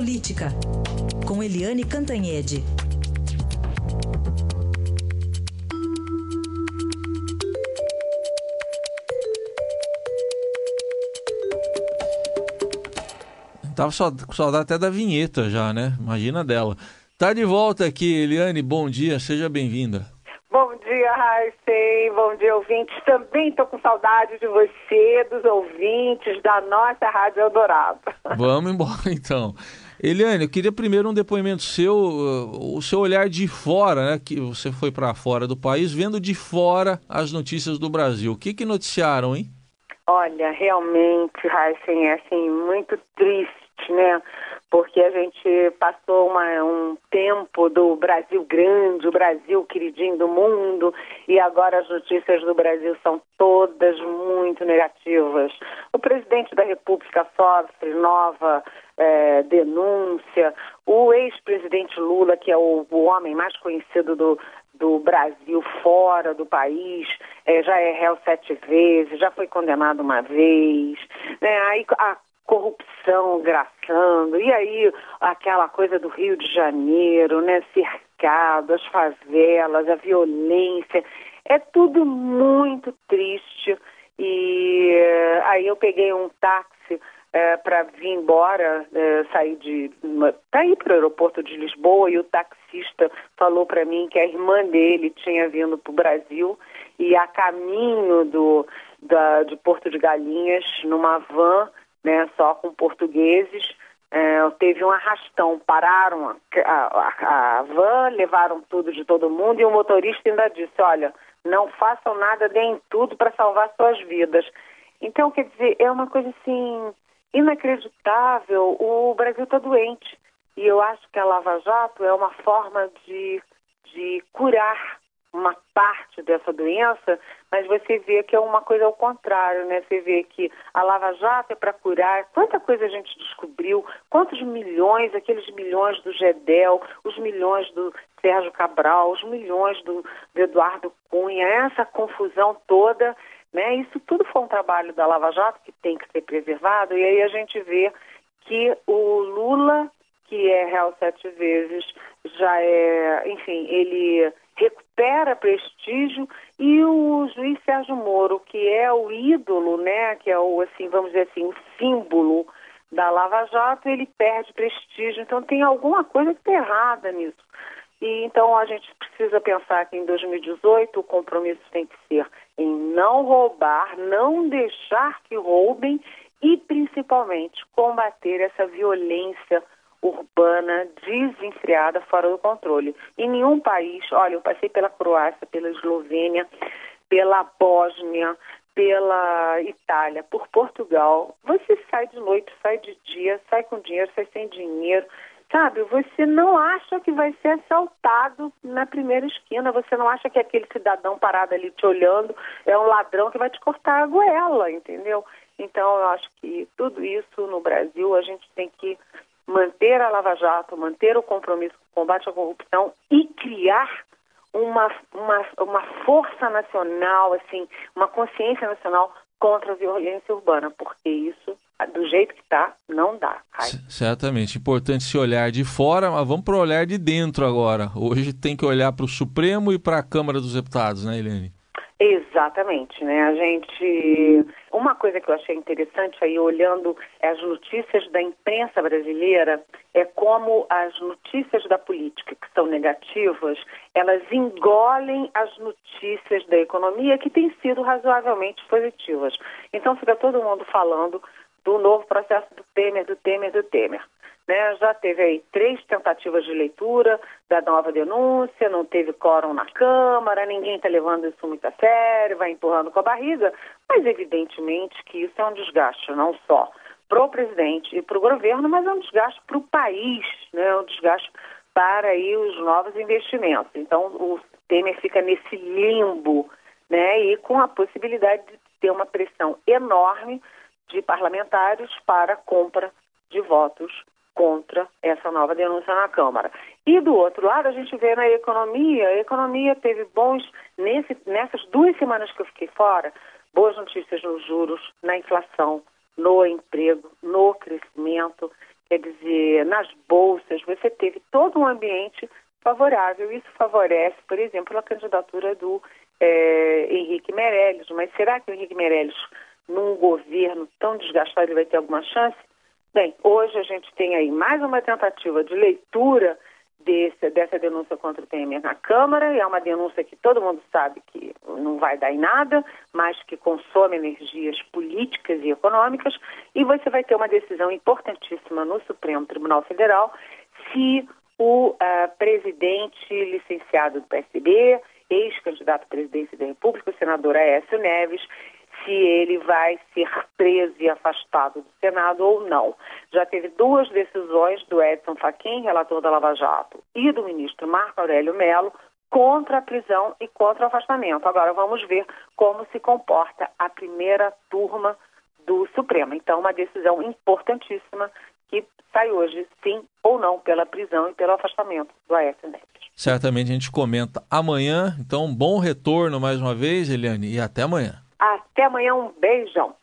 Política, com Eliane Cantanhede. Tava só, com saudade até da vinheta já, né? Imagina dela. Tá de volta aqui, Eliane. Bom dia, seja bem-vinda. Bom dia, Raíssen. Bom dia, ouvintes. Também estou com saudade de você, dos ouvintes da nossa Rádio Eldorado. Vamos embora, então. Eliane, eu queria primeiro um depoimento seu, uh, o seu olhar de fora, né? Que você foi para fora do país, vendo de fora as notícias do Brasil. O que que noticiaram, hein? Olha, realmente, Raíssen, é assim, muito triste né? Porque a gente passou uma, um tempo do Brasil grande, o Brasil queridinho do mundo, e agora as notícias do Brasil são todas muito negativas. O presidente da República sofre nova é, denúncia, o ex-presidente Lula, que é o, o homem mais conhecido do, do Brasil fora do país, é, já é réu sete vezes, já foi condenado uma vez. Né? Aí a corrupção graçando, e aí aquela coisa do Rio de Janeiro, né, cercado, as favelas, a violência, é tudo muito triste. E eh, aí eu peguei um táxi é, para vir embora, é, sair de. para ir para o aeroporto de Lisboa e o taxista falou para mim que a irmã dele tinha vindo para o Brasil e a caminho do, da, de Porto de Galinhas, numa van, né, só com portugueses. É, teve um arrastão, pararam a, a, a, van, levaram tudo de todo mundo e o motorista ainda disse, olha, não façam nada, deem tudo para salvar suas vidas. Então, quer dizer, é uma coisa assim inacreditável. O Brasil está doente e eu acho que a Lava Jato é uma forma de, de curar uma parte dessa doença, mas você vê que é uma coisa ao contrário, né? Você vê que a Lava Jato é para curar. Quanta coisa a gente descobriu, quantos milhões, aqueles milhões do Gedel, os milhões do Sérgio Cabral, os milhões do, do Eduardo Cunha, essa confusão toda, né? Isso tudo foi um trabalho da Lava Jato que tem que ser preservado, e aí a gente vê que o Lula, que é réu sete vezes, já é, enfim, ele recupera prestígio e o juiz Sérgio Moro, que é o ídolo, né, que é o assim, vamos dizer assim, o símbolo da Lava Jato, ele perde prestígio. Então tem alguma coisa que está errada nisso. E então a gente precisa pensar que em 2018 o compromisso tem que ser em não roubar, não deixar que roubem e principalmente combater essa violência urbana desenfreada fora do controle. Em nenhum país, olha, eu passei pela Croácia, pela Eslovênia, pela Bósnia, pela Itália, por Portugal. Você sai de noite, sai de dia, sai com dinheiro, sai sem dinheiro. Sabe, você não acha que vai ser assaltado na primeira esquina, você não acha que aquele cidadão parado ali te olhando é um ladrão que vai te cortar a goela, entendeu? Então, eu acho que tudo isso no Brasil a gente tem que manter a Lava Jato, manter o compromisso com o combate à corrupção e criar uma, uma, uma força nacional, assim, uma consciência nacional contra a violência urbana, porque isso, do jeito que está, não dá. Certamente. Importante se olhar de fora, mas vamos para o olhar de dentro agora. Hoje tem que olhar para o Supremo e para a Câmara dos Deputados, né, Helene? Exatamente, né? A gente. Uma coisa que eu achei interessante aí, olhando as notícias da imprensa brasileira, é como as notícias da política, que são negativas, elas engolem as notícias da economia, que têm sido razoavelmente positivas. Então fica todo mundo falando do novo processo do Temer, do Temer, do Temer. Né? Já teve aí três tentativas de leitura da nova denúncia, não teve quórum na Câmara, ninguém está levando isso muito a sério, vai empurrando com a barriga, mas evidentemente que isso é um desgaste não só para o presidente e para o governo, mas é um desgaste para o país, né? É um desgaste para aí os novos investimentos. Então o Temer fica nesse limbo, né? E com a possibilidade de ter uma pressão enorme de parlamentares para compra de votos contra essa nova denúncia na Câmara. E do outro lado, a gente vê na economia, a economia teve bons, nesse, nessas duas semanas que eu fiquei fora, boas notícias nos juros, na inflação, no emprego, no crescimento. quer dizer, nas bolsas, você teve todo um ambiente favorável. Isso favorece, por exemplo, a candidatura do é, Henrique Meirelles. Mas será que o Henrique Meirelles, num governo tão desgastado, ele vai ter alguma chance? Bem, hoje a gente tem aí mais uma tentativa de leitura desse, dessa denúncia contra o Temer na Câmara, e é uma denúncia que todo mundo sabe que não vai dar em nada, mas que consome energias políticas e econômicas, e você vai ter uma decisão importantíssima no Supremo Tribunal Federal se o uh, presidente licenciado do PSB, ex-candidato à presidência da República, o senador Aécio Neves, se ele vai ser preso e afastado do Senado ou não. Já teve duas decisões do Edson Fachin, relator da Lava Jato, e do ministro Marco Aurélio Mello contra a prisão e contra o afastamento. Agora vamos ver como se comporta a primeira turma do Supremo. Então, uma decisão importantíssima que sai hoje, sim ou não, pela prisão e pelo afastamento do Aécio Neves. Certamente a gente comenta amanhã. Então, bom retorno mais uma vez, Eliane, e até amanhã. Até amanhã, um beijão.